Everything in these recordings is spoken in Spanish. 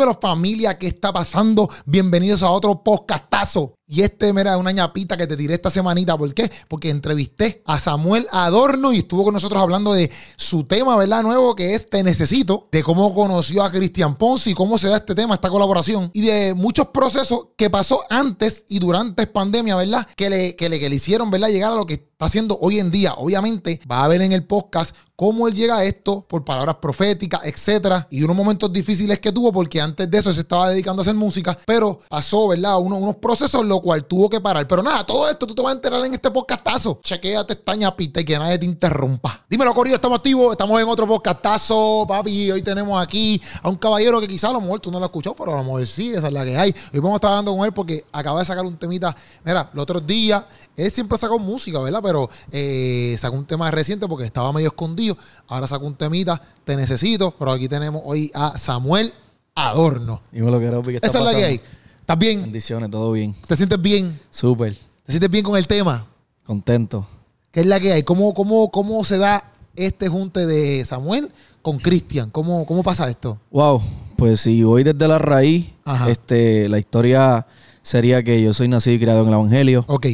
Dímelo familia, ¿qué está pasando? Bienvenidos a otro podcastazo. Y este, mira, una ñapita que te tiré esta semanita. ¿Por qué? Porque entrevisté a Samuel Adorno y estuvo con nosotros hablando de su tema, ¿verdad? Nuevo, que es Te Necesito, de cómo conoció a Cristian Ponce y cómo se da este tema, esta colaboración, y de muchos procesos que pasó antes y durante pandemia, ¿verdad? Que le, que le, que le hicieron, ¿verdad? Llegar a lo que está haciendo hoy en día. Obviamente, va a ver en el podcast cómo él llega a esto por palabras proféticas, etcétera, y unos momentos difíciles que tuvo porque antes de eso se estaba dedicando a hacer música, pero pasó, ¿verdad? Unos, unos procesos, lo cual tuvo que parar. Pero nada, todo esto tú te vas a enterar en este podcastazo. Chequéate esta ñapita y que nadie te interrumpa. Dímelo, Corillo, estamos activos, estamos en otro podcastazo, papi. Hoy tenemos aquí a un caballero que quizá a lo mejor tú no lo has escuchado, pero a lo mejor sí, esa es la que hay. Hoy vamos a estar hablando con él porque acaba de sacar un temita. Mira, los otros días, él siempre sacó música, ¿verdad? Pero eh, sacó un tema reciente porque estaba medio escondido. Ahora sacó un temita, te necesito. Pero aquí tenemos hoy a Samuel Adorno. Dime lo que era, ¿qué está Esa es la que hay. ¿Estás bien? Bendiciones, todo bien. ¿Te sientes bien? Súper, ¿Te sientes bien con el tema? contento. ¿Qué es la que hay? ¿Cómo, cómo, cómo se da este junte de Samuel con Cristian? ¿Cómo, ¿Cómo pasa esto? Wow, pues si voy desde la raíz, Ajá. este, la historia sería que yo soy nacido y criado en el Evangelio Ok.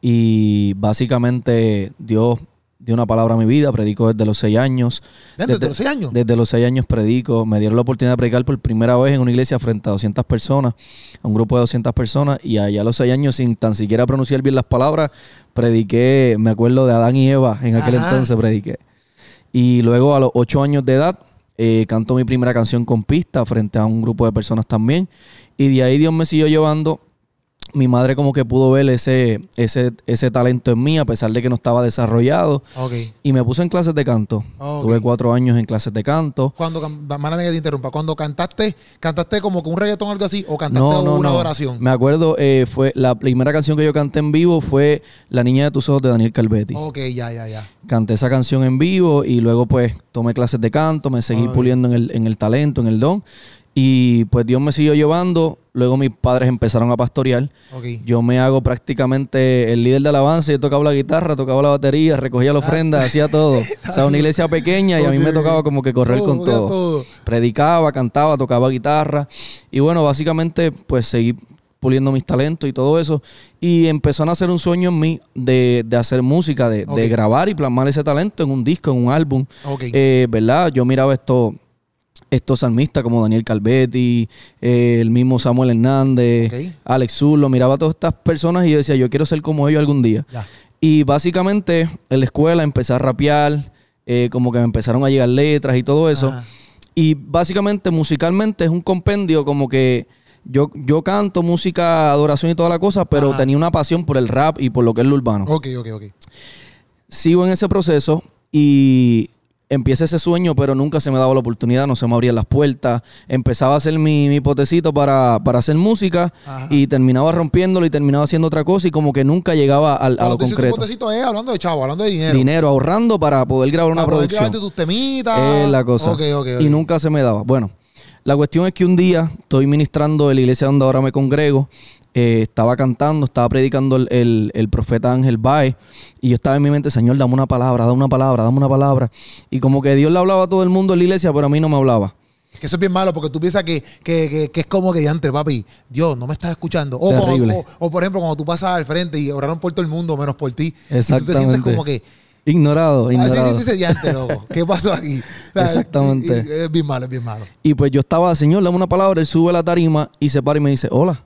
y básicamente Dios dio una palabra a mi vida, predico desde los seis años. ¿Desde, los seis años? Desde los seis años predico. Me dieron la oportunidad de predicar por primera vez en una iglesia frente a 200 personas, a un grupo de 200 personas. Y allá a los seis años, sin tan siquiera pronunciar bien las palabras, prediqué, me acuerdo de Adán y Eva, en aquel Ajá. entonces prediqué. Y luego a los ocho años de edad, eh, canto mi primera canción con pista frente a un grupo de personas también. Y de ahí Dios me siguió llevando. Mi madre como que pudo ver ese, ese, ese talento en mí, a pesar de que no estaba desarrollado. Ok. Y me puse en clases de canto. Tuve cuatro años en clases de canto. Cuando, mándame que te interrumpa, cuando cantaste, ¿cantaste como que un reggaetón o algo así? ¿O cantaste No, no, una no. adoración? Me acuerdo, eh, fue la primera canción que yo canté en vivo fue La Niña de tus Ojos de Daniel Calvetti. Ok, ya, ya, ya. Canté esa canción en vivo y luego pues tomé clases de canto, me seguí puliendo en el, en el talento, en el don. Y pues Dios me siguió llevando. Luego mis padres empezaron a pastorear. Yo me hago prácticamente el líder de alabanza. Yo tocaba la guitarra, tocaba la batería, recogía la ofrenda, hacía todo. O sea, una iglesia pequeña y a mí me tocaba como que correr Todo, con todo. todo. Predicaba, cantaba, tocaba guitarra. Y bueno, básicamente pues seguí puliendo mis talentos y todo eso. Y empezó a nacer un sueño en mí de, de hacer música, de, de grabar y plasmar ese talento en un disco, en un álbum. Eh, ¿Verdad? Yo miraba esto, estos salmistas como Daniel Calvetti, eh, el mismo Samuel Hernández, Ok. Alex Zurlo, miraba a todas estas personas y yo decía, yo quiero ser como ellos algún día. Ya. Y básicamente en la escuela empecé a rapear, eh, como que me empezaron a llegar letras y todo eso. Ajá. Y básicamente musicalmente es un compendio como que yo, yo canto música, adoración y toda la cosa, pero Ajá. tenía una pasión por el rap y por lo que es lo urbano Ok, ok, ok. sigo en ese proceso y empieza ese sueño, pero nunca se me daba la oportunidad, no se me abrían las puertas. Empezaba a hacer mi, mi potecito para, para hacer música Ajá. y terminaba rompiéndolo y terminaba haciendo otra cosa y como que nunca llegaba al- a, lo concreto. potecito es hablando de chavo, hablando de dinero. Dinero, ahorrando para poder grabar una poder producción. llevarte tus temitas. Es la cosa. Ok, ok, ok. Y nunca se me daba. Bueno, la cuestión es que un día estoy ministrando en la iglesia donde ahora me congrego. Eh, estaba cantando, estaba predicando el, el- el profeta Ángel Baez. Y yo estaba en mi mente, Señor, dame una palabra, dame una palabra, dame una palabra. Y como que Dios le hablaba a todo el mundo en la iglesia, pero a mí no me hablaba. Que eso es bien malo porque tú piensas que, que, que, que es como que antes, papi, Dios, no me estás escuchando. O, como- Terrible. o, o, por ejemplo, cuando tú pasas al frente y oraron por todo el mundo menos por ti. Y tú te sientes Exactamente. como que, Ignorado, ah, sí, sí, ignorado. sí, diante, loco. ¿Qué pasó aquí? O sea, Exactamente. es bien malo, es bien malo. Y pues yo estaba, Señor, dame una palabra. Él sube a la tarima y se para y me dice, hola.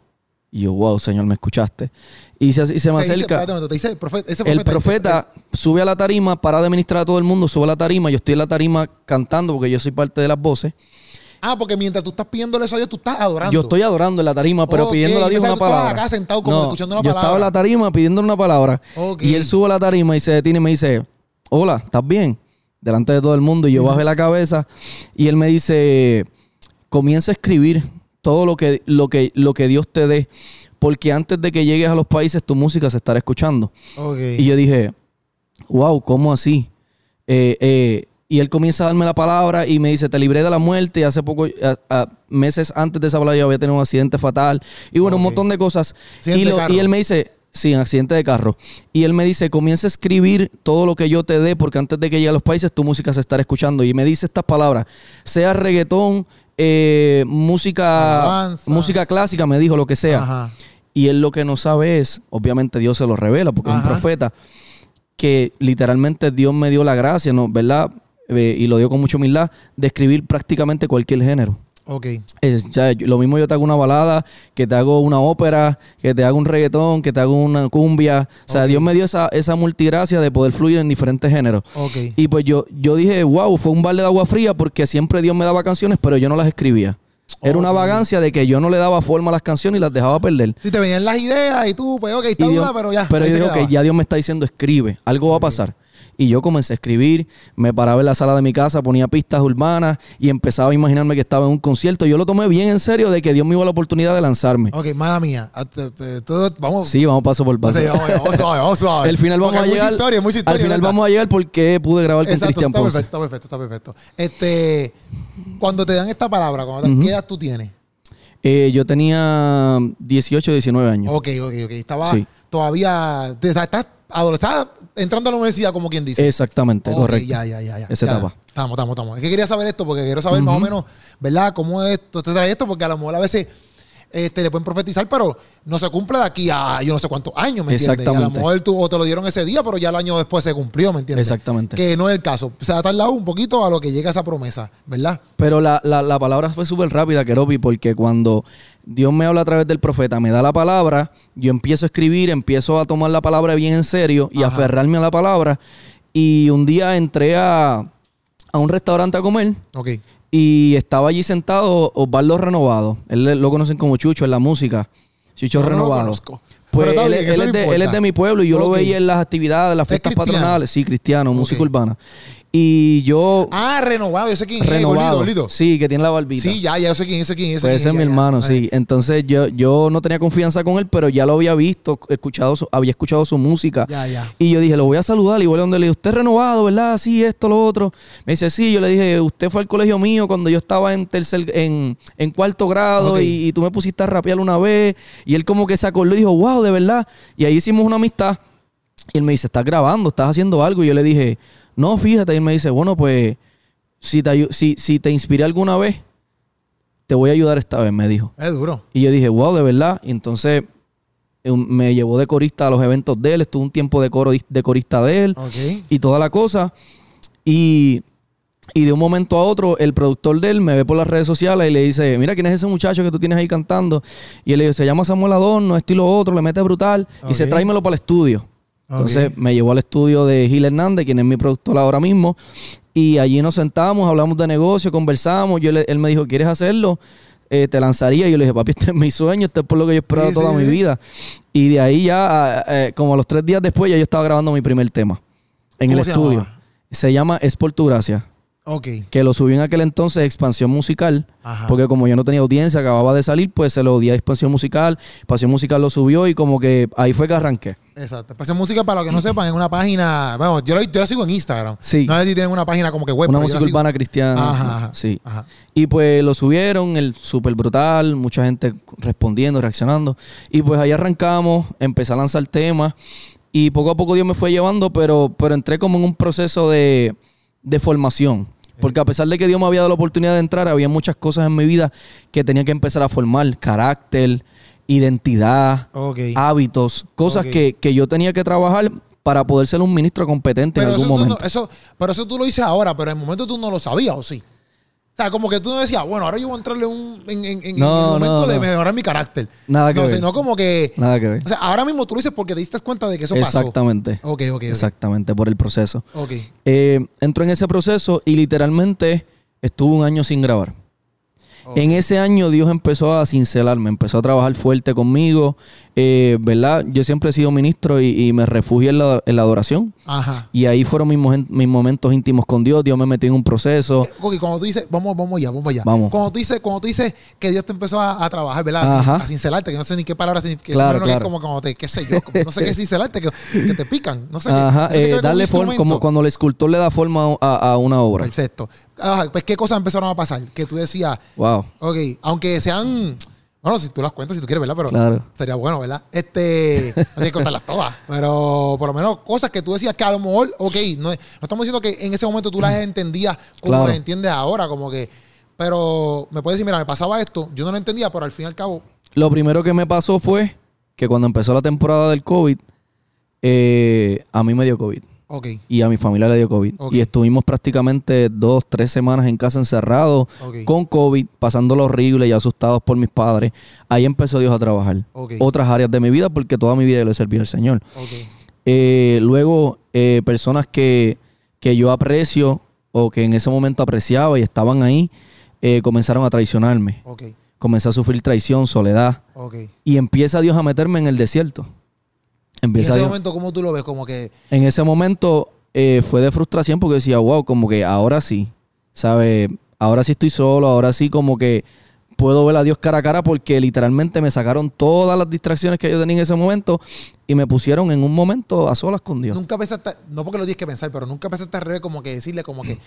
Y yo, wow, Señor, me escuchaste. Y se, y se me Te acerca. espérate un momento, te dice, profeta, ese El profeta sube a la tarima para de ministrar a todo el mundo, sube a la tarima, yo estoy en la tarima cantando porque yo soy parte de las voces. Ah, porque mientras tú estás pidiéndole eso a Dios, tú estás adorando. Yo estoy adorando en la tarima, pero Ok, pidiéndole a Dios una palabra. acá sentado como escuchando una yo estaba en la tarima pidiéndole una palabra y él sube a la tarima y se detiene y me dice, hola, ¿estás bien? Delante de todo el mundo y yo bajé la cabeza y él me dice, comienza a escribir todo lo que, lo que, lo que Dios te dé, porque antes de que llegues a los países tu música se estará escuchando. Y yo dije, wow, ¿cómo así? Eh, eh, y él comienza a darme la palabra y me dice, te libré de la muerte. Y hace poco, a- a- meses antes de esa palabra, yo había tenido un accidente fatal. Y bueno, un montón de cosas. Y, lo- él me dice, sí, un accidente de carro. Y él me dice, comienza a escribir todo lo que yo te dé, porque antes de que llegue a los países, tu música se estará escuchando. Y me dice estas palabras, sea reggaetón, eh, música, Alabanza. música clásica, me dijo lo que sea. Ajá. Y él lo que no sabe es, obviamente Dios se lo revela porque es un profeta, que literalmente Dios me dio la gracia, ¿no? ¿verdad? Eh, y lo dio con mucha humildad, de escribir prácticamente cualquier género. Ok. Es, lo mismo yo te hago una balada, que te hago una ópera, que te hago un reggaetón, que te hago una cumbia. O sea, Ok. Dios me dio esa, esa multigracia de poder fluir en diferentes géneros. Ok. Y pues yo, yo dije, wow, fue un balde de agua fría porque siempre Dios me daba canciones, pero yo no las escribía. Era una Ok. vagancia de que yo no le daba forma a las canciones y las dejaba perder. Si te venían las ideas y tú, pues ok, está Dios- dura, pero ya. Pero yo que quedaba. ya Dios me está diciendo, escribe, algo va a pasar. Y yo comencé a escribir, me paraba en la sala de mi casa, ponía pistas urbanas y empezaba a imaginarme que estaba en un concierto. Yo lo tomé bien en serio de que Dios me dio la oportunidad de lanzarme. Ok, mala mía. Ah, vamos. Sí, vamos paso por paso. Sí, vamos, vamos suave, vamos suave. Al final vamos a llegar. historia, mucha historia, al final vamos a llegar porque pude grabar con Exacto, Cristian está Ponce. perfecto, está perfecto, está perfecto. Este, cuando te dan esta palabra, cuando te-. ¿qué edad tú tienes? Eh, yo tenía 18, 19 años. Ok, ok, ok. Estaba Sí. todavía, estás, estás entrando a la universidad, como quien dice. Exactamente, correcto. Ya, ya, ya, ya. Esa Ya, etapa. Estamos, estamos, estamos. Es que quería saber esto porque quiero saber más o menos, ¿verdad? Cómo es esto, te trae esto, porque a lo mejor a veces este, le pueden profetizar, pero no se cumple de aquí a yo no sé cuántos años, ¿me entiendes? Y a lo Exactamente. mejor tú, o te lo dieron ese día, pero ya el año después se cumplió, ¿me entiendes? Exactamente. Que no es el caso. Se ha tardado un poquito a lo que llega esa promesa, ¿verdad? Pero la, la, la palabra fue súper rápida, Keropi, porque cuando Dios me habla a través del profeta, me da la palabra, yo empiezo a escribir, empiezo a tomar la palabra bien en serio y a Ajá. aferrarme a la palabra. Y un día entré a, a un restaurante a comer Ok. y estaba allí sentado Osvaldo Renovado. Él lo conocen como Chucho en la música. Chucho no Renovado. Pues Pero está él, bien, él es no de, él es de mi pueblo y yo lo veía en las actividades, las fiestas patronales. Sí, cristiano, música urbana. Y yo, Ah, renovado. Yo sé quién es. renovado. Gordito, gordito. Sí, que tiene la barbita. Sí, ya, ya yo sé quién, sé quién. sé Pues quién, ese es ya, mi ya. hermano, sí. Entonces yo, yo no tenía confianza con él, pero ya lo había visto, escuchado su- había escuchado su música. Ya, ya. Y yo dije, lo voy a saludar. Y voy a donde le dije, usted es renovado, ¿verdad? Sí, esto, lo otro. Me dice, sí. Yo le dije, usted fue al colegio mío cuando yo estaba en tercer, en, en cuarto grado y, y tú me pusiste a rapear una vez. Y él como que se acordó y dijo, wow, de verdad. Y ahí hicimos una amistad. Y él me dice, estás grabando, estás haciendo algo. Y yo le dije, no, fíjate. Y él me dice, bueno, pues, si te, si, si te inspiré alguna vez, te voy a ayudar esta vez, me dijo. Es duro. Y yo dije, wow, de verdad. Y entonces eh, me llevó de corista a los eventos de él. Estuve un tiempo de, coro, de corista de él y toda la cosa. Y, y de un momento a otro, el productor de él me ve por las redes sociales y le dice, mira, ¿quién es ese muchacho que tú tienes ahí cantando? Y él le dice, se llama Samuel Adorno, esto y lo otro, le mete brutal. Y se tráemelo para el estudio. Entonces me llevó al estudio de Gil Hernández, quien es mi productor ahora mismo. Y allí nos sentamos, hablamos de negocio, conversamos. Yo le- él me dijo, ¿quieres hacerlo? Eh, te lanzaría. Y yo le dije, papi, este es mi sueño, este es por lo que yo he esperado Sí, toda sí, mi sí. vida. Y de ahí ya, eh, como a los tres días después, ya yo estaba grabando mi primer tema en el ¿Cómo se estudio. llamaba? Se llama Es por tu gracia. Ok. Que lo subí en aquel entonces, Expansión Musical. Ajá. Porque como yo no tenía audiencia, acababa de salir, pues se lo di a Expansión Musical. Expansión Musical lo subió y como que ahí fue que arranqué. Exacto. Expresión Música, para los que no sepan, es una página. Bueno, yo lo, yo lo sigo en Instagram. Sí. No sé si tienen una página como que web. Una música urbana cristiana. Ajá, ajá. Sí. Ajá. Y pues lo subieron, el súper brutal, mucha gente respondiendo, reaccionando. Y pues ahí arrancamos, empecé a lanzar temas y poco a poco Dios me fue llevando, pero, pero entré como en un proceso de, de formación. Porque a pesar de que Dios me había dado la oportunidad de entrar, había muchas cosas en mi vida que tenía que empezar a formar. Carácter, identidad, hábitos, cosas que, que yo tenía que trabajar para poder ser un ministro competente pero en algún momento. no, eso, pero eso tú lo dices ahora, pero en el momento tú no lo sabías, ¿o sí? O sea, como que tú no decías, bueno, ahora yo voy a entrarle un, en, en- en No, el momento no, de mejorar mi carácter. Nada que ver. sino como que. Nada que ver. O sea, ahora mismo tú lo dices porque te diste cuenta de que eso pasó. Exactamente. Ok, ok, ok. Exactamente, por el proceso. Ok. Eh, entró en ese proceso y literalmente estuve un año sin grabar. En ese año Dios empezó a cincelarme, empezó a trabajar fuerte conmigo, eh, ¿verdad? Yo siempre he sido ministro y, y me refugié en la, en la adoración. Ajá. Y ahí fueron mis, mis momentos íntimos con Dios. Dios me metió en un proceso. Ok, cuando tú dices, vamos, vamos allá, vamos allá. Vamos. Cuando tú dices, cuando tú dices que Dios te empezó a, a trabajar, ¿verdad? A, Ajá. a cincelarte, que no sé ni qué palabra significa. Claro, que es claro. como cuando te, qué sé yo, como- no sé qué es cincelarte, que, que te pican, no sé qué. Ajá, que eh, darle forma, como cuando el escultor le da forma a, a una obra. Perfecto. Ajá, pues, ¿qué cosas empezaron a pasar? Que tú decías, Wow, ok, aunque sean, bueno, si tú las cuentas, si tú quieres, ¿verdad? Pero claro. sería bueno, ¿verdad? Este, no tienes que contarlas todas, pero por lo menos cosas que tú decías que a lo mejor, ok, no, no estamos diciendo que en ese momento tú las entendías como Claro. las entiendes ahora, como que, Pero me puedes decir, mira, me pasaba esto, yo no lo entendía, pero al fin y al cabo, Lo primero que me pasó fue que cuando empezó la temporada del COVID, eh, a mí me dio COVID. Ok, Y a mi familia le dio COVID. Y estuvimos prácticamente dos, tres semanas en casa encerrados con COVID, pasándolo horrible y asustados por mis padres. Ahí empezó Dios a trabajar. Otras áreas de mi vida, porque toda mi vida le serví al Señor. Eh, luego, eh, personas que, que yo aprecio o que en ese momento apreciaba y estaban ahí, eh, comenzaron a traicionarme. Comencé a sufrir traición, soledad. Y empieza Dios a meterme en el desierto. Y en ese momento, ¿cómo tú lo ves? Como que, en ese momento eh, fue de frustración porque decía, wow, como que ahora sí, ¿sabes? Ahora sí estoy solo, ahora sí como que puedo ver a Dios cara a cara porque literalmente me sacaron todas las distracciones que yo tenía en ese momento y me pusieron en un momento a solas con Dios. nunca pensaste, no porque lo tienes que pensar, pero nunca pensaste al revés, como que decirle, como que,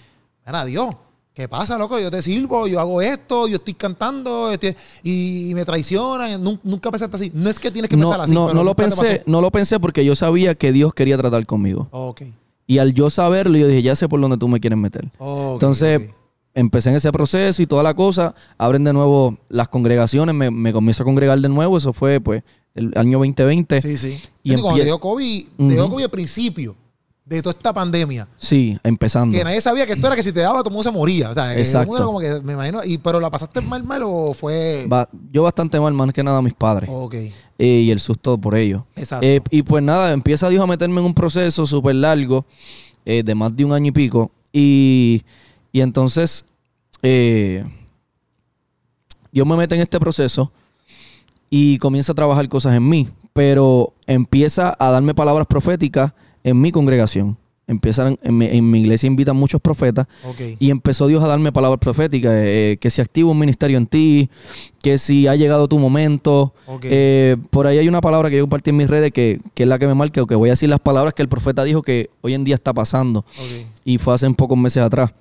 mira, Dios, ¿qué pasa, loco? Yo te sirvo, yo hago esto, yo estoy cantando estoy- y, me traicionan. Nun- Nunca pensaste así. No es que tienes que No, pensar así, no, pero no lo nunca pensé, no lo pensé porque yo sabía que Dios quería tratar conmigo. Ok. Y al yo saberlo, yo dije, ya sé por dónde tú me quieres meter. ok, Entonces, empecé en ese proceso y toda la cosa. Abren de nuevo las congregaciones, me, me comienzo a congregar de nuevo. Eso fue, pues, el año 2020. Sí, sí. y Y cuando te empie- dio COVID, te dio. COVID al principio de toda esta pandemia. Sí, empezando. Que nadie sabía que esto era que si te daba, todo el mundo se moría. O sea, Exacto. mundo era como que, me imagino, y, pero la pasaste mal, mal o fue. Ba- yo bastante mal, más que nada a mis padres. Ok, Eh, y el susto por ello. exacto. Eh, y pues nada, empieza Dios a meterme en un proceso súper largo, eh, de más de un año y pico. Y, y entonces, Dios me mete en este proceso y comienza a trabajar cosas en mí, pero empieza a darme palabras proféticas en mi congregación. Empiezan, en, mi, en mi iglesia invitan muchos profetas ok. y empezó Dios a darme palabras proféticas, eh, que se activa un ministerio en ti, que si ha llegado tu momento. Eh, por ahí hay una palabra que yo compartí en mis redes que, que es la que me marca, o que voy a decir las palabras que el profeta dijo que hoy en día está pasando y fue hace pocos meses atrás.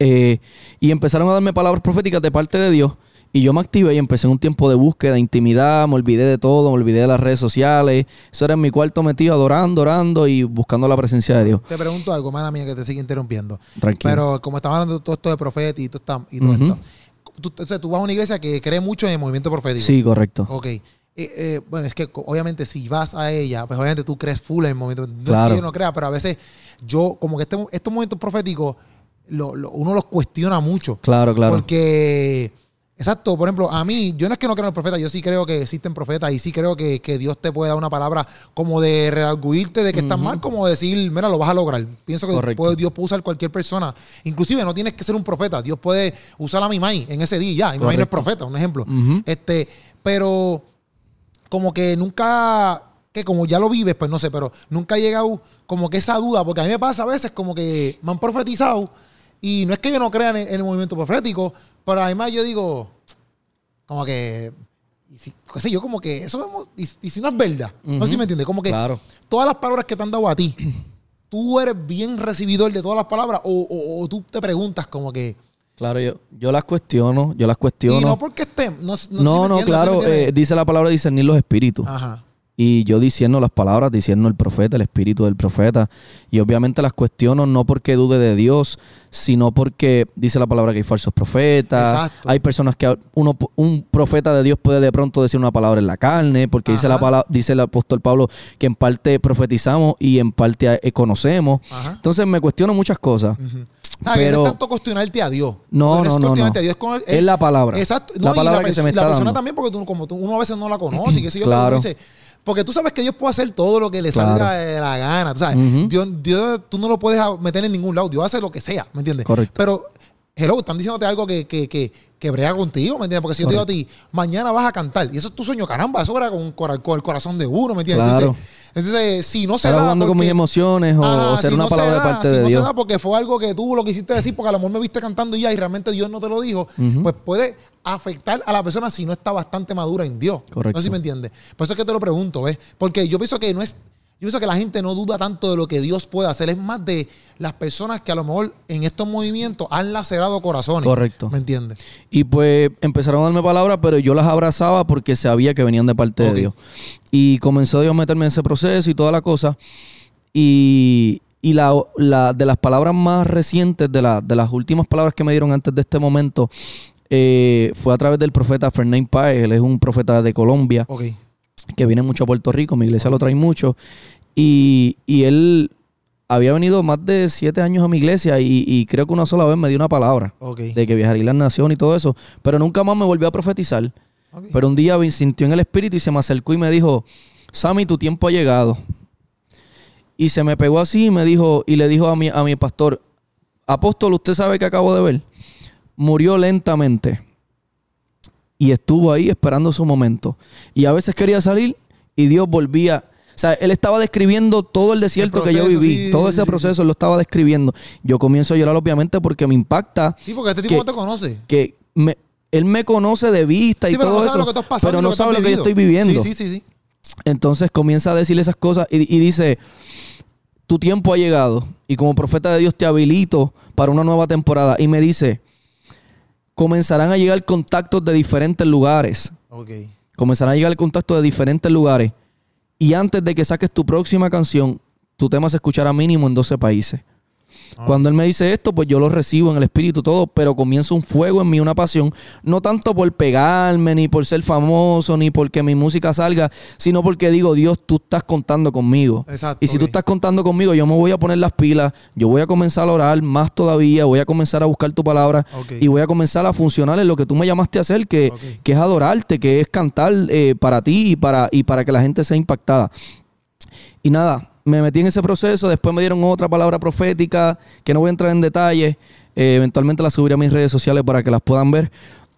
Eh, y empezaron a darme palabras proféticas de parte de Dios. Y yo me activé y empecé un tiempo de búsqueda, de intimidad, me olvidé de todo, me olvidé de las redes sociales. Eso era en mi cuarto metido, adorando, orando y buscando la presencia de Dios. Te pregunto algo, mala mía, que te sigue interrumpiendo. Tranquilo. Pero como estamos hablando de todo esto de profeta y todo, esta- y todo esto, tú, o sea, tú vas a una iglesia que cree mucho en el movimiento profético. sí, correcto. Ok. Eh, eh, bueno, es que obviamente si vas a ella, pues obviamente tú crees full en el movimiento. No es Claro. que yo no crea, pero a veces yo, como que este, estos momentos proféticos, lo- lo- uno los cuestiona mucho. Claro, claro. Porque, exacto, por ejemplo, a mí, yo no es que no creo en el profeta, yo sí creo que existen profetas y sí creo que, que Dios te puede dar una palabra como de redarguirte de que estás mal, como decir, mira, lo vas a lograr. Pienso que Correcto. puede- Dios puede usar cualquier persona. Inclusive no tienes que ser un profeta, Dios puede usar a mi mai en ese día, ya. Mi no es profeta, un ejemplo. Este, pero como que nunca, que como ya lo vives, pues no sé, pero nunca ha llegado como que esa duda, porque a mí me pasa a veces como que me han profetizado y no es que yo no crea en el, en el movimiento profético, pero además yo digo, como que, y si, qué sé yo, como que eso, vemos- y, y si no es verdad, no sé si me entiendes, como que Claro. todas las palabras que te han dado a ti, tú eres bien recibidor de todas las palabras o, o- o tú te preguntas como que, Claro, yo, yo las cuestiono, yo las y cuestiono. no porque estén, no, no, sé si No, no, entiendes, ¿sí me claro, eh, dice la palabra discernir los espíritus. Ajá. Y yo diciendo las palabras, diciendo el profeta, el espíritu del profeta. Y obviamente las cuestiono no porque dude de Dios, sino porque dice la palabra que hay falsos profetas. Exacto. Hay personas que uno, un profeta de Dios puede de pronto decir una palabra en la carne, porque dice, la palabra, dice el apóstol Pablo que en parte profetizamos y en parte eh, conocemos. Ajá. Entonces me cuestiono muchas cosas. Ah, que Pero- no es tanto cuestionarte a Dios. No, no, no, no. a Dios con el- Es la palabra. Exacto. La No, y palabra que pers- se me la está persona dando. también, porque tú, como tú, uno a veces no la conoce. y qué sé yo, Claro. dices, porque tú sabes que Dios puede hacer todo lo que le Claro. salga de la gana. tú ¿sabes? Dios, Dios, tú no lo puedes meter en ningún lado. Dios hace lo que sea, ¿me entiendes? Correcto. Pero, hello, están diciéndote algo que, que, que, que brega contigo, ¿me entiendes? Porque si yo te digo a ti, mañana vas a cantar, y eso es tu sueño, caramba, eso era con, con, con el corazón de uno, ¿me entiendes? Claro. Entonces, entonces, si no se da. jugando con mis emociones o, Ajá, ser si una no se palabra de da, parte si de no Dios. se da porque fue algo que tú lo quisiste decir porque a lo mejor me viste cantando y ya y realmente Dios no te lo dijo, pues puede afectar a la persona si no está bastante madura en Dios. Correcto. No sé si me entiendes. Por eso es que te lo pregunto, ¿ves? Porque yo pienso que no es... Yo pienso que la gente no duda tanto de lo que Dios puede hacer. Es más de las personas que a lo mejor en estos movimientos han lacerado corazones. Correcto. ¿Me entiendes? Y pues empezaron a darme palabras, pero yo las abrazaba porque sabía que venían de parte de Dios. Y comenzó Dios a meterme en ese proceso y toda la cosa. Y, Y la, la- de las palabras más recientes, de, la- de las últimas palabras que me dieron antes de este momento, eh, fue a través del profeta Fernán Páez. Él es un profeta de Colombia Ok. Que viene mucho a Puerto Rico. Mi iglesia lo trae mucho. Y, y él había venido más de siete años a mi iglesia y, y creo que una sola vez me dio una palabra de que viajaría la nación y todo eso. Pero nunca más me volvió a profetizar. Pero un día me sintió en el espíritu y se me acercó y me dijo, Sammy, tu tiempo ha llegado. Y se me pegó así y me dijo, y le dijo a mi, a mi pastor, apóstol, ¿usted sabe que acabo de ver? Murió lentamente. Y estuvo ahí esperando su momento. Y a veces quería salir y Dios volvía. O sea, él estaba describiendo todo el desierto que yo viví. sí, todo ese sí. proceso lo estaba describiendo. Yo comienzo a llorar obviamente porque me impacta Sí, porque este tipo que- no te conoce. que me- él me conoce de vista y pero todo no sabe eso, lo que tú has pasado. pero no sabe lo que yo estoy viviendo. Sí, sí, sí. sí. Entonces comienza a decirle esas cosas y, y dice, tu tiempo ha llegado y como profeta de Dios te habilito para una nueva temporada. Y me dice, comenzarán a llegar contactos de diferentes lugares. Ok. Comenzarán a llegar contactos de diferentes lugares. Y antes de que saques tu próxima canción, tu tema se escuchará mínimo en 12 países. Ah. Cuando él me dice esto, pues yo lo recibo en el espíritu todo, pero comienza un fuego en mí, una pasión, no tanto por pegarme, ni por ser famoso, ni porque mi música salga, sino porque digo, Dios, tú estás contando conmigo. Exacto. Y si tú estás contando conmigo, yo me voy a poner las pilas, yo voy a comenzar a orar más todavía, voy a comenzar a buscar tu palabra y voy a comenzar a funcionar en lo que tú me llamaste a hacer, que, que es adorarte, que es cantar eh, para ti y para, y para que la gente sea impactada. Y nada, me metí en ese proceso, después me dieron otra palabra profética, que no voy a entrar en detalle, eh, eventualmente la subiré a mis redes sociales para que las puedan ver.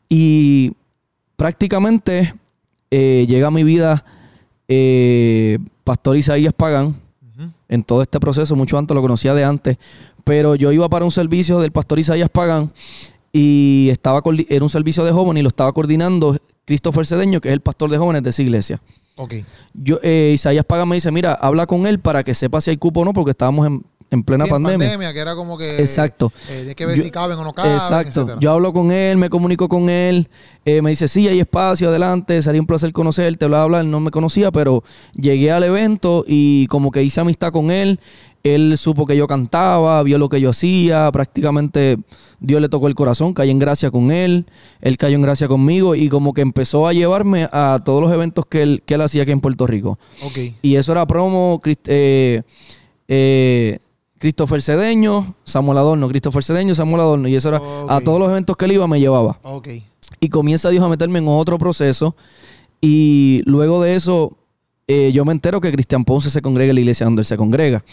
Y prácticamente eh, llega a mi vida eh, Pastor Isaías Pagán, en todo este proceso, mucho antes lo conocía de antes, pero yo iba para un servicio del pastor Isaías Pagán y estaba era un servicio de jóvenes y lo estaba coordinando Christopher Cedeño, que es el pastor de jóvenes de esa iglesia. Ok. Yo, eh, Isaías Pagán me dice, mira, habla con él para que sepa si hay cupo o no, porque estábamos en, en plena Sí, pandemia. que era como que. Exacto. Eh, que ver Yo- si caben o no caben. Exacto. etcétera. Yo hablo con él, me comunico con él, eh, me dice, sí, hay espacio, adelante, sería un placer conocerte, bla, bla, él no me conocía, pero llegué al evento y como que hice amistad con él, él supo que yo cantaba, vio lo que yo hacía, prácticamente Dios le tocó el corazón, caí en gracia con él, él cayó en gracia conmigo y como que empezó a llevarme a todos los eventos que él, que él hacía aquí en Puerto Rico. Ok. Y eso era promo, eh, eh, Christopher Cedeño, Samuel Adorno, Christopher Cedeño, Samuel Adorno. Y eso era a todos los eventos que él iba, me llevaba. Ok. Y comienza Dios a meterme en otro proceso. Y luego de eso, eh, yo me entero que Cristian Ponce se congrega en la iglesia donde él se congrega.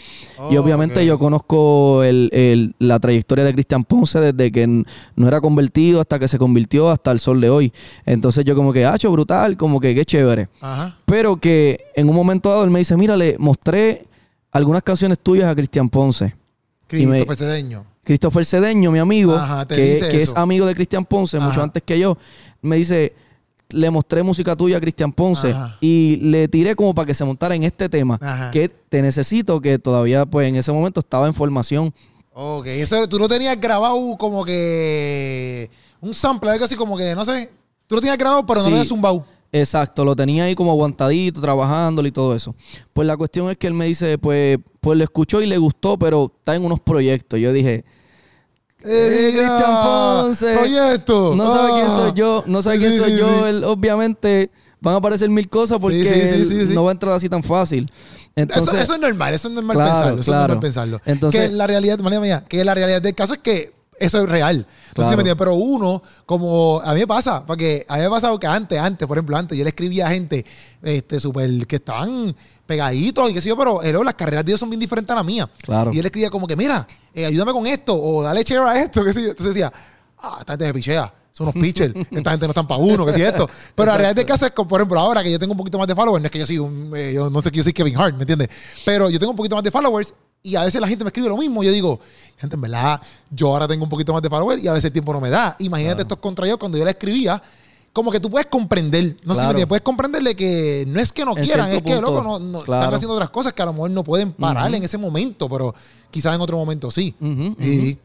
y Oh, obviamente yo conozco el- el- la trayectoria de Cristian Ponce desde que no era convertido hasta que se convirtió hasta el sol de hoy. Entonces yo como que, hacho, brutal, como que qué chévere. Ajá. Pero que en un momento dado él me dice, mira, le mostré algunas canciones tuyas a Cristian Ponce. Y me- Christopher Cedeño. Mi amigo, Ajá, que, que es amigo de Cristian Ponce, mucho antes que yo, me dice, le mostré música tuya a Cristian Ponce Ajá. y le tiré como para que se montara en este tema, Ajá. que te necesito, que todavía pues en ese momento estaba en formación. Ok. Eso tú lo tenías grabado como que. Un sample, algo así como que, no sé. Tú lo tenías grabado, pero no Sí. lo habías zumbado. Exacto, lo tenía ahí como aguantadito, trabajándolo y todo eso. Pues la cuestión es que él me dice, pues, pues le escuchó y le gustó, pero está en unos proyectos. Yo dije, Eh, Ella, Cristian Ponce. Proyecto. No sabe quién Ah. soy yo, no sabe Sí, quién soy sí, yo. sí. Él, obviamente van a aparecer mil cosas porque no va a entrar así tan fácil. Entonces, eso, eso es normal, eso es normal Claro, pensarlo. Eso claro. es normal pensarlo. Entonces- que la realidad, María mía, que la realidad del caso es que eso es real. Entonces. Pero uno, como a mí me pasa, porque a mí me pasado que antes, antes, por ejemplo, antes yo le escribía a gente este, súper que estaban pegaditos y qué sé yo, pero hello, las carreras de ellos son bien diferentes a la mía. Claro. Y yo le escribía como que, mira, eh, ayúdame con esto, o dale share a esto, qué sé yo. Entonces decía, ah, esta gente me pichea. Son unos pitchers, esta gente no están para uno, que si esto. Pero la realidad del caso es que, por ejemplo, ahora que yo tengo un poquito más de followers, no es que yo soy un, eh, yo no sé que yo soy Kevin Hart, ¿me entiendes? Pero yo tengo un poquito más de followers y a veces la gente me escribe lo mismo. Yo digo, gente, en verdad, yo ahora tengo un poquito más de followers y a veces el tiempo no me da. Imagínate estos contra yo cuando yo la escribía. Como que tú puedes comprender, no sé si me Claro. entiendes, puedes comprenderle que no es que no En quieran, es que, loco, no, no- claro. están haciendo otras cosas que a lo mejor no pueden parar en ese momento, pero quizás en otro momento sí. Y-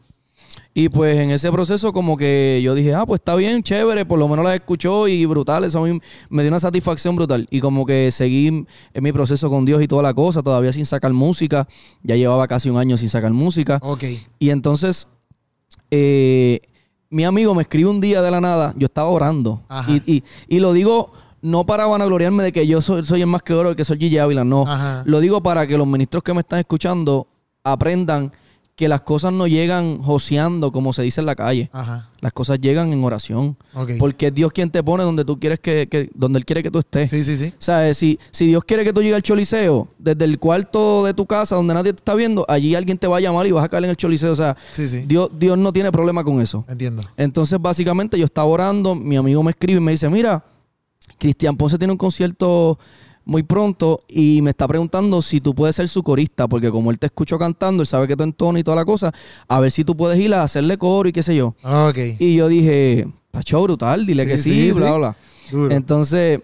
Y pues en ese proceso como que yo dije, ah, pues está bien, chévere, por lo menos las escuchó y brutal, eso a mí me dio una satisfacción brutal. Y como que seguí en mi proceso con Dios y toda la cosa, todavía sin sacar música, ya llevaba casi un año sin sacar música. Ok. Y entonces, eh, mi amigo me escribe un día de la nada, yo estaba orando. Ajá. Y, y, y lo digo no para vanagloriarme de que yo soy, soy el más que oro y que soy Gigi Ávila, no. Ajá. Lo digo para que los ministros que me están escuchando aprendan que las cosas no llegan joseando, como se dice en la calle. Ajá. Las cosas llegan en oración. Porque es Dios quien te pone donde tú quieres que, que- donde Él quiere que tú estés. Sí, sí, sí. O sea, si, si Dios quiere que tú llegues al choliseo, desde el cuarto de tu casa donde nadie te está viendo, allí alguien te va a llamar y vas a caer en el choliseo. O sea, Sí, sí. Dios, Dios no tiene problema con eso. Entiendo. Entonces, básicamente, yo estaba orando, mi amigo me escribe y me dice, mira, Cristian Ponce tiene un concierto muy pronto y me está preguntando si tú puedes ser su corista, porque como él te escuchó cantando, él sabe que tú entonas y toda la cosa, a ver si tú puedes ir a hacerle coro y qué sé yo. Y yo dije, Pacho, brutal, dile Sí, que sí, sí, bla, sí. bla. Duro. Entonces,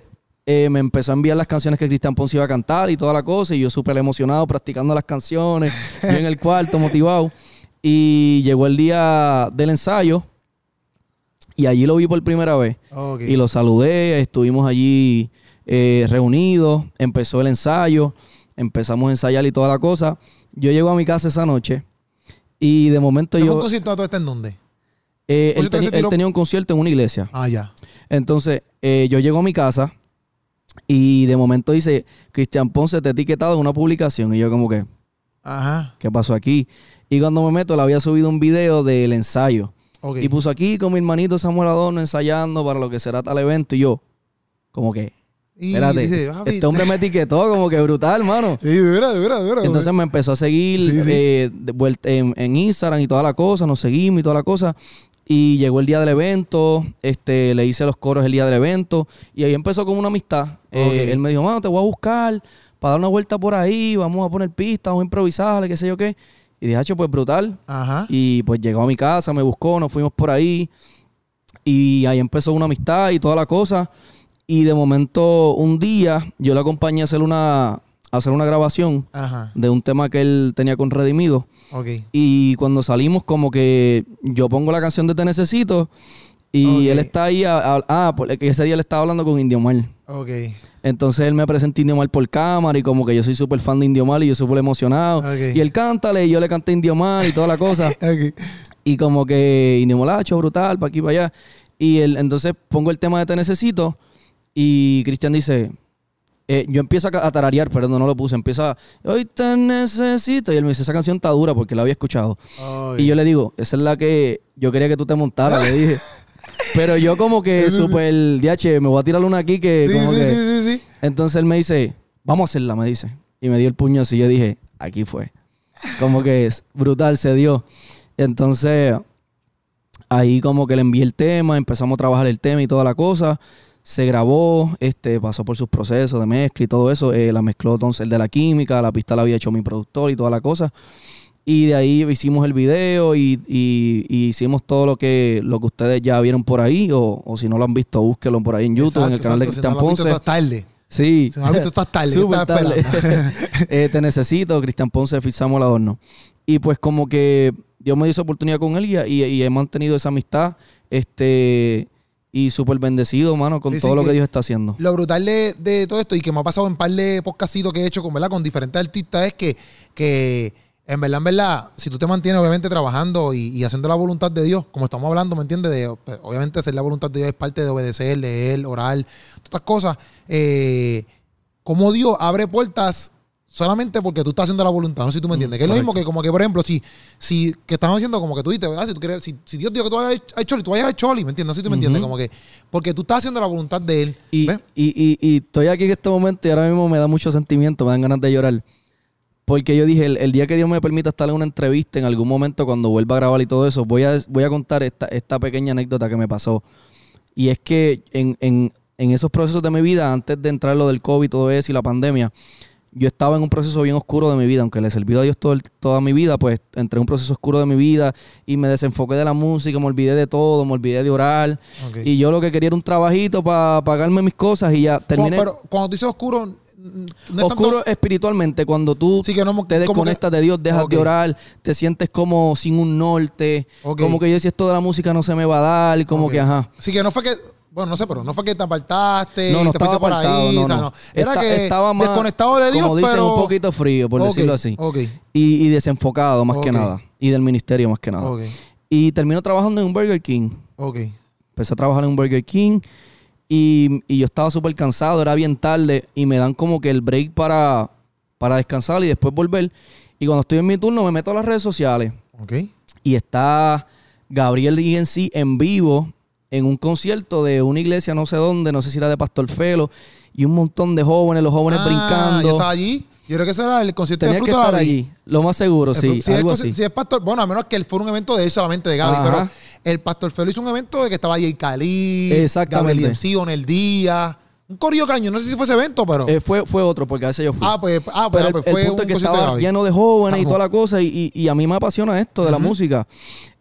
eh, me empezó a enviar las canciones que Cristian Ponce iba a cantar y toda la cosa, y yo súper emocionado practicando las canciones, yo en el cuarto, motivado. Y llegó el día del ensayo, y allí lo vi por primera vez. Y lo saludé, estuvimos allí eh, reunidos, empezó el ensayo, empezamos a ensayar y toda la cosa. Yo llego a mi casa esa noche y de momento ¿Este fue un yo... concierto está en dónde? eh, él, teni- tenía un concierto en una iglesia. Ah, ya. Entonces, eh, yo llego a mi casa y de momento dice, Cristian Ponce te ha etiquetado en una publicación. Y yo como que, Ajá. ¿qué pasó aquí? Y cuando me meto, le había subido un video del ensayo. Y puso aquí con mi hermanito Samuel Adorno ensayando para lo que será tal evento. Y yo, como que, Y espérate, este hombre me etiquetó como que brutal, mano. Sí, dura, dura, dura. Entonces me empezó a seguir Sí, sí. eh, de vuelta en, en Instagram y toda la cosa, nos seguimos y toda la cosa. Y llegó el día del evento, este, le hice los coros el día del evento y ahí empezó como una amistad. Eh, él me dijo, mano, te voy a buscar para dar una vuelta por ahí, vamos a poner pistas, vamos a improvisar, qué sé yo qué. Y dije, "Hacho, pues brutal. Ajá. Y pues llegó a mi casa, me buscó, nos fuimos por ahí. Y ahí empezó una amistad y toda la cosa. Y de momento, un día, yo le acompañé a hacer una, a hacer una grabación Ajá. de un tema que él tenía con Redimido. Y cuando salimos, como que yo pongo la canción de Te Necesito. Y él está ahí. a- a- ah, porque ese día le estaba hablando con Indio Mal. Ok. Entonces él me presentó Indio Mal por cámara. Y como que yo soy súper fan de Indio Mal y yo súper emocionado. Ok. Y él cántale. Y yo le canté Indio Mal y toda la cosa. Y como que Indio Molacho, brutal, para aquí, para allá. Y él, entonces pongo el tema de Te Necesito. Y Cristian dice, eh, yo empiezo a, tararear, pero no, no lo puse. Empieza, hoy te necesito. Y él me dice, esa canción está dura porque la había escuchado. Y yo le digo, esa es la que yo quería que tú te montaras, le dije. Pero yo como que súper, DH, me voy a tirar una aquí que Sí, como sí, que... sí, sí, sí. Entonces él me dice, vamos a hacerla, me dice. Y me dio el puño así. Yo dije, aquí fue. Como que es brutal, se dio. Entonces, ahí como que le envié el tema, empezamos a trabajar el tema y toda la cosa. Se grabó, este, pasó por sus procesos de mezcla y todo eso. Eh, la mezcló entonces el de la química, la pista la había hecho mi productor y toda la cosa. Y de ahí hicimos el video y, y- y hicimos todo lo que, lo que ustedes ya vieron por ahí. O, o si no lo han visto, búsquenlo por ahí en YouTube, en el Exacto, canal de exacto. Si Cristian no lo has visto, Ponce. estás tarde. Sí. Si no lo estás tarde. ¿Qué Súper estás tarde. Eh, te necesito, Cristian Ponce, Fit Samuel Adorno. Y pues como que Dios me dio esa oportunidad con él y, y- y he mantenido esa amistad. Este, y súper bendecido, mano, con Sí, todo sí, lo que Dios está haciendo. Lo brutal de, de todo esto y que me ha pasado en par de podcastitos que he hecho con, ¿verdad? con diferentes artistas es que, que en verdad, en verdad, si tú te mantienes obviamente trabajando y, y haciendo la voluntad de Dios, como estamos hablando, ¿me entiendes? De, pues, obviamente hacer la voluntad de Dios es parte de obedecer, leer, orar, todas estas cosas. Eh, como Dios abre puertas solamente porque tú estás haciendo la voluntad, no sé si tú me entiendes. que es lo mismo que como que, por ejemplo, si, si que estamos diciendo como que tú dices, ¿verdad? Si, tú quieres, si, si Dios dijo que tú vayas al choli, tú vayas al choli, ¿me entiendes? No sé si tú me entiendes. Como que, porque tú estás haciendo la voluntad de Él. Y, y- y estoy aquí en este momento y ahora mismo me da mucho sentimiento, me dan ganas de llorar. Porque yo dije, el, el día que Dios me permita estar en una entrevista, en algún momento cuando vuelva a grabar y todo eso, voy a, voy a contar esta, esta pequeña anécdota que me pasó. Y es que en, en- en esos procesos de mi vida, antes de entrar lo del COVID y todo eso y la pandemia, yo estaba en un proceso bien oscuro de mi vida, aunque le he servido a Dios todo el- toda mi vida, pues entré en un proceso oscuro de mi vida y me desenfoqué de la música, me olvidé de todo, me olvidé de orar. Y yo lo que quería era un trabajito para pagarme mis cosas y ya terminé. Cuando, pero cuando tú dices oscuro, no es Oscuro tanto- espiritualmente, cuando tú Sí, que no- te que- desconectas de Dios, dejas de orar, te sientes como sin un norte, como que yo si esto de la música no se me va a dar, como que ajá. Sí, que no fue que. Bueno, no sé, pero no fue que te apartaste. No, no te estaba fuiste por apartado, ahí. no, o sea, no. Era que estaba más, desconectado de Dios, como dicen, pero. un poquito frío, por decirlo así. Ok. Y, y desenfocado más que nada. Y del ministerio más que nada. Ok. Y termino trabajando en un Burger King. Ok. Empecé a trabajar en un Burger King y, y yo estaba súper cansado, era bien tarde y me dan como que el break para, para descansar y después volver. Y cuando estoy en mi turno me meto a las redes sociales Ok. y está Gabriel Rigency en vivo en un concierto de una iglesia no sé dónde, no sé si era de Pastor Felo, y un montón de jóvenes, los jóvenes Ah, brincando. Yo estaba allí. Yo creo que ese era el concierto Tenía de que Fruto de estar allí, lo más seguro, El sí, si, es, algo así. si es pastor, bueno, a menos que él fuera un evento de él solamente de Gaby, Ajá. pero el pastor Felo hizo un evento de que estaba Jay Cali. Gabriel Sion el día, un corillo caño, no sé si fue ese evento, pero Eh, fue, fue otro, porque a ese yo fui. ah, pues, ah, pues, Pero ah, el, pues el fue punto un que de estaba lleno de jóvenes y toda la cosa. Y, y- y a mí me apasiona esto de la música.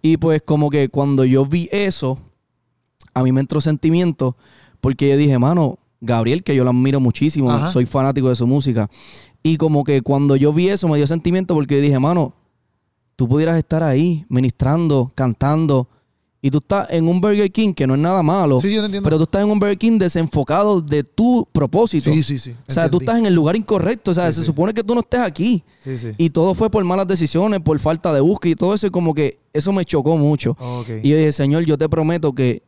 Y pues como que cuando yo vi eso, a mí me entró sentimiento porque yo dije, mano, Gabriel, que yo lo admiro muchísimo, Ajá. soy fanático de su música. Y como que cuando yo vi eso me dio sentimiento porque yo dije, mano, tú pudieras estar ahí ministrando, cantando. Y tú estás en un Burger King, que no es nada malo. Sí, yo te entiendo. Pero tú estás en un Burger King desenfocado de tu propósito. Sí, sí, sí. O sea, tú estás en el lugar incorrecto. O sea, Sí, se sí. supone que tú no estés aquí. Sí, sí. Y todo fue por malas decisiones, por falta de búsqueda y todo eso. Y como que eso me chocó mucho. Y yo dije, Señor, yo te prometo que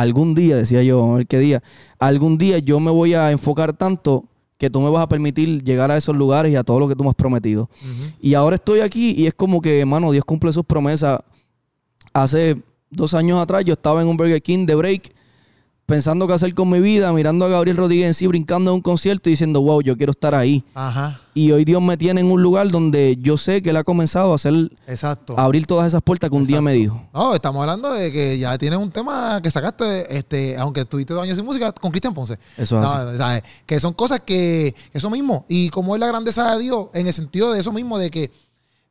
algún día, decía yo, vamos a ver qué día, algún día yo me voy a enfocar tanto que tú me vas a permitir llegar a esos lugares y a todo lo que tú me has prometido. Y ahora estoy aquí y es como que, hermano, Dios cumple sus promesas. Hace dos años atrás yo estaba en un Burger King de break pensando qué hacer con mi vida, mirando a Gabriel Rodríguez en sí, brincando en un concierto y diciendo, wow, yo quiero estar ahí. Ajá. Y hoy Dios me tiene en un lugar donde yo sé que Él ha comenzado a hacer, Exacto. a abrir todas esas puertas que un día me dijo. No, estamos hablando de que ya tienes un tema que sacaste, este, aunque estuviste dos años sin música, con Cristian Ponce. Eso es No, así. ¿sabes? Que son cosas que, eso mismo, y como es la grandeza de Dios, en el sentido de eso mismo, de que,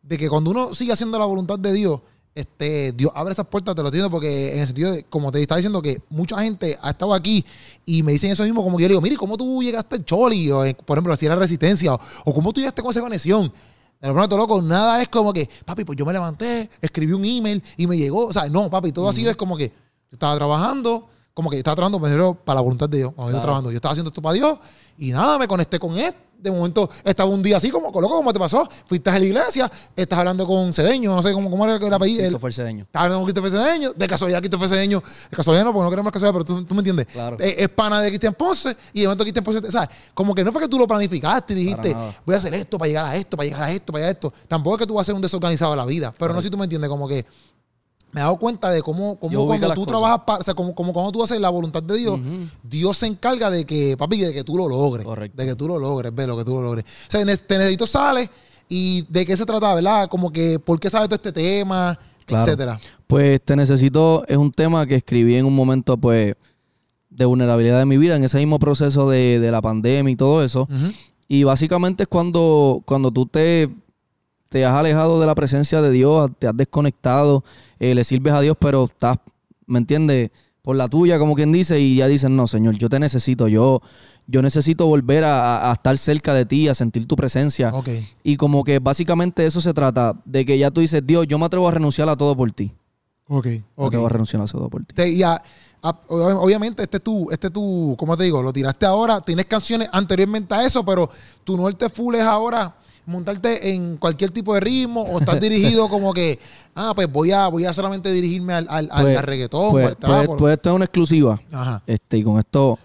de que cuando uno sigue haciendo la voluntad de Dios, este, Dios abre esas puertas, te lo entiendo, porque en el sentido de, como te estaba diciendo, que mucha gente ha estado aquí y me dicen eso mismo, como que yo digo, mire, ¿cómo tú llegaste al Choli? O, eh, por ejemplo, si era resistencia, o, o cómo tú llegaste con esa conexión. Te lo prometo, loco, nada es como que, papi, pues yo me levanté, escribí un email y me llegó. O sea, no, papi, todo ha sido es como que yo estaba trabajando, como que estaba trabajando me refiero, para la voluntad de Dios. Cuando yo Claro. trabajando, yo estaba haciendo esto para Dios y nada, me conecté con él. De momento estaba un día así, como, loco, ¿cómo te pasó? Fuiste a la iglesia, estás hablando con Cedeño, no sé cómo, cómo era el apellido. el- Christopher Cedeño. estaba hablando con Christopher Cedeño, de casualidad Christopher Cedeño, de casualidad no, porque no queremos casualidad, pero tú, tú me entiendes. Claro. Eh, es pana de Cristian Ponce y de momento Cristian Ponce, te- ¿sabes? Como que no fue que tú lo planificaste y dijiste, voy a hacer esto para llegar a esto, para llegar a esto, para llegar a esto. Tampoco es que tú vas a ser un desorganizado de la vida, pero no sé si tú me entiendes, como que me he dado cuenta de cómo, cómo cuando tú cosas. trabajas, pa- o sea, como, como cuando tú haces la voluntad de Dios. Dios se encarga de que, papi, de que tú lo logres. Correcto. De que tú lo logres, ve lo que tú lo logres. O sea, te necesito sales y de qué se trata, ¿verdad? Como que, ¿por qué sale todo este tema? Claro. Etcétera. Pues te necesito, es un tema que escribí en un momento, pues, de vulnerabilidad de mi vida, en ese mismo proceso de, de la pandemia y todo eso. Y básicamente es cuando, cuando tú te, te has alejado de la presencia de Dios, te has desconectado, eh, le sirves a Dios, pero estás, ¿me entiendes? Por la tuya, como quien dice, y ya dicen, no, Señor, yo te necesito, yo, yo necesito volver a, estar cerca de ti, a sentir tu presencia. Y como que básicamente eso se trata, de que ya tú dices, Dios, yo me atrevo a renunciar a todo por ti. Ok. Me Ok. atrevo a renunciar a todo por ti. Te- y a- a- ob- obviamente, este tú, este tú, ¿cómo te digo? Lo tiraste ahora. Tienes canciones anteriormente a eso, pero tu norte full es ahora montarte en cualquier tipo de ritmo o estás dirigido como que, ah, pues voy a, voy a solamente dirigirme al, al, Pues- al reggaetón o Pues, al trap. pues, o- pues esto es una exclusiva. Ajá. Este, y con esto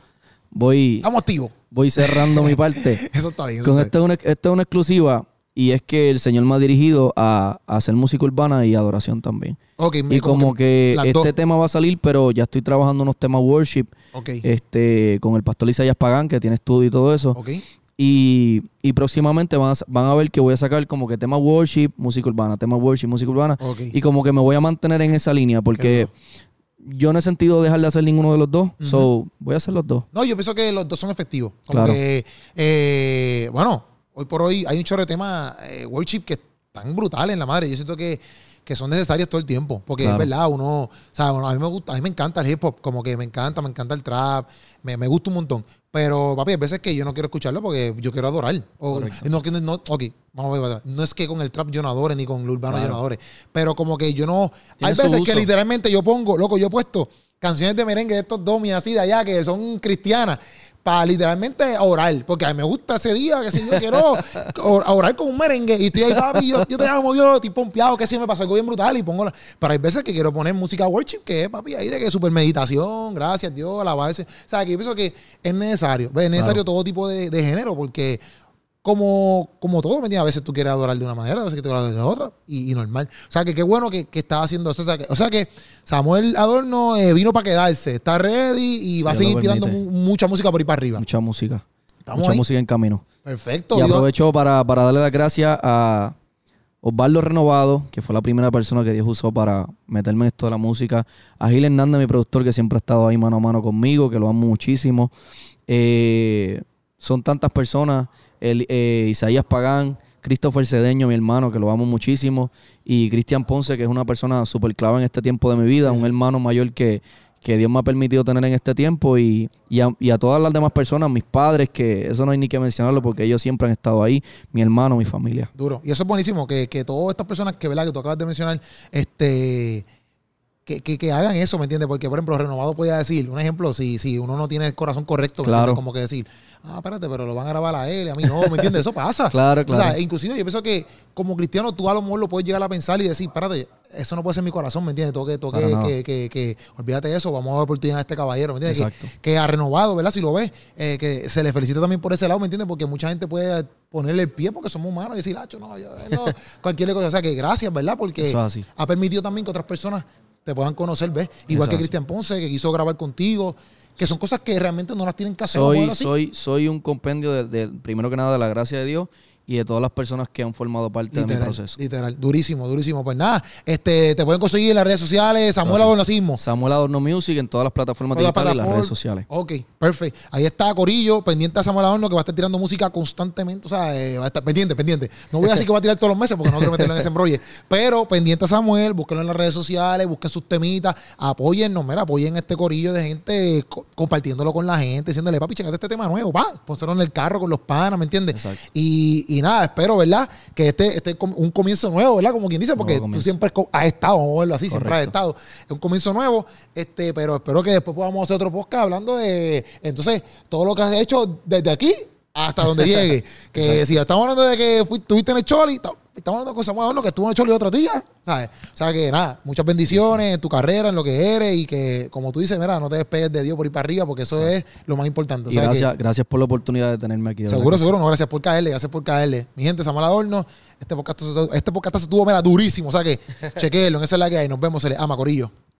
voy, Estamos activos. voy cerrando mi parte. Eso está bien. eso Con esto es, una, esto es una exclusiva y es que el Señor me ha dirigido a, a hacer música urbana y adoración también. bien. Ok, me- Y como que las este tema va a salir, pero ya estoy trabajando unos temas worship Ok. este, con el pastor Isaías Pagán, que tiene estudio y todo eso. Ok. Y, y próximamente van a, van a ver que voy a sacar como que tema worship, música urbana, tema worship, música urbana. Y como que me voy a mantener en esa línea porque yo no he sentido dejar de hacer ninguno de los dos. So, voy a hacer los dos. No, yo pienso que los dos son efectivos. Como Claro. que, eh, bueno, hoy por hoy hay un chorro de temas eh, worship que están brutales en la madre. Yo siento que, que son necesarios todo el tiempo. Porque Claro. es verdad, uno, o sea, bueno, a mí me gusta, a mí me encanta el hip hop, como que me encanta, me encanta el trap, me, me gusta un montón. Pero, papi, hay veces que yo no quiero escucharlo porque yo quiero adorar. O, no, no, no, ok, vamos a ver, no es que con el trap yo no adore ni con el urbano yo Claro. no adore. Pero como que yo no. Hay veces que literalmente yo pongo, loco, yo he puesto canciones de merengue de estos domis así de allá que son cristianas para literalmente orar, porque a mí me gusta ese día, que si yo quiero or- orar con un merengue y estoy ahí, papi, yo, yo te amo, Dios, estoy pompeado, que si me pasó algo bien brutal y pongo la... Pero hay veces que quiero poner música worship, que es, papi, ahí de que super meditación, gracias Dios, alabarse. O sea, que yo pienso que es necesario, es necesario todo tipo de, de género, porque como, como todo, ¿me? A veces tú quieres adorar de una manera, a veces que te adorar de otra, y, y normal. O sea, que qué bueno que, que estaba haciendo eso. O sea, que, o sea, que Samuel Adorno eh, vino para quedarse, está ready y va a seguir tirando mu- mucha música por ahí para arriba. Mucha música. Estamos mucha ahí. música en camino. Perfecto. Y Dios- aprovecho para, para darle las gracias a Osvaldo Renovado, que fue la primera persona que Dios usó para meterme en esto de la música. A Gil Hernández, mi productor, que siempre ha estado ahí mano a mano conmigo, que lo amo muchísimo. Eh, son tantas personas. El, eh, Isaías Pagán, Christopher Cedeño, mi hermano, que lo amo muchísimo. Y Cristian Ponce, que es una persona súper clave en este tiempo de mi vida, un hermano mayor que, que Dios me ha permitido tener en este tiempo. Y, y, a, y a todas las demás personas, mis padres, que eso no hay ni que mencionarlo porque ellos siempre han estado ahí, mi hermano, mi familia. Duro. Y eso es buenísimo, que, que todas estas personas que, ¿verdad? que tú acabas de mencionar, este, que, que, que hagan eso, ¿me entiendes? Porque, por ejemplo, Renovado podía decir, un ejemplo, si, si uno no tiene el corazón correcto, ¿me Claro. Como que decir, ah, espérate, pero lo van a grabar a él, a mí no, ¿me entiendes? Eso pasa. Claro, O sea, claro. inclusive yo pienso que como cristiano tú a lo mejor lo puedes llegar a pensar y decir, espérate, eso no puede ser mi corazón, ¿me entiendes? Tengo que, tengo Para que, que, que, olvídate de eso, vamos a dar oportunidad a este caballero, ¿me entiendes? Que- ha renovado, ¿verdad? Si lo ves, eh, que se le felicita también por ese lado, ¿me entiendes? Porque mucha gente puede ponerle el pie porque somos humanos y decir, ah, no, yo, no, cualquier cosa. O sea, que gracias, ¿verdad? Porque ha permitido también que otras personas te puedan conocer, ¿ves? Igual que. Cristian Ponce, que quiso grabar contigo, que son cosas que realmente no las tienen que hacer. Soy, soy, soy un compendio de, de, primero que nada, de la gracia de Dios y de todas las personas que han formado parte de mi Literal, proceso. literal, durísimo, durísimo. Pues nada, este, te pueden conseguir en las redes sociales, Samuel Gracias. Adornacismo. Samuel Adorno Music en todas las plataformas Todas digitales y las redes sociales. Ok, perfecto. Ahí está Corillo, pendiente a Samuel Adorno, que va a estar tirando música constantemente. O sea, eh, va a estar pendiente, pendiente. No voy a decir que va a tirar todos los meses porque no quiero meterlo en ese embrolle. Pero pendiente a Samuel, búsquenlo en las redes sociales, busquen sus temitas, apóyennos, mira, apoyen este corillo de gente, co- compartiéndolo con la gente, diciéndole, papi, checate este tema nuevo, pa, pónselo en el carro con los panas, ¿me entiendes? Exacto. Y, y nada, espero, ¿verdad? Que este, este un comienzo nuevo, ¿verdad? Como quien dice, porque tú siempre has estado, vamos a verlo así, siempre has estado. Es un comienzo nuevo, este, pero espero que después podamos hacer otro podcast hablando de, entonces, todo lo que has hecho desde aquí hasta donde llegue. Que si estamos hablando de que fuiste- estuviste en el Choli, estamos hablando con Samuel Adorno que estuvo en el Choli otro día, ¿sabes? O sea que nada, muchas bendiciones en tu carrera, en lo que eres y que, como tú dices, mira, no te despegues de Dios por ir para arriba porque eso es lo más importante. Y que- gracias, gracias por la oportunidad de tenerme aquí. de Seguro, seguro. No, gracias por caerle, gracias por caerle. Mi gente, Samuel Adorno, este podcast, este podcast estuvo, mira, durísimo. O sea que, chequenlo, en esa es la que hay. Nos vemos, se les ama, Corillo.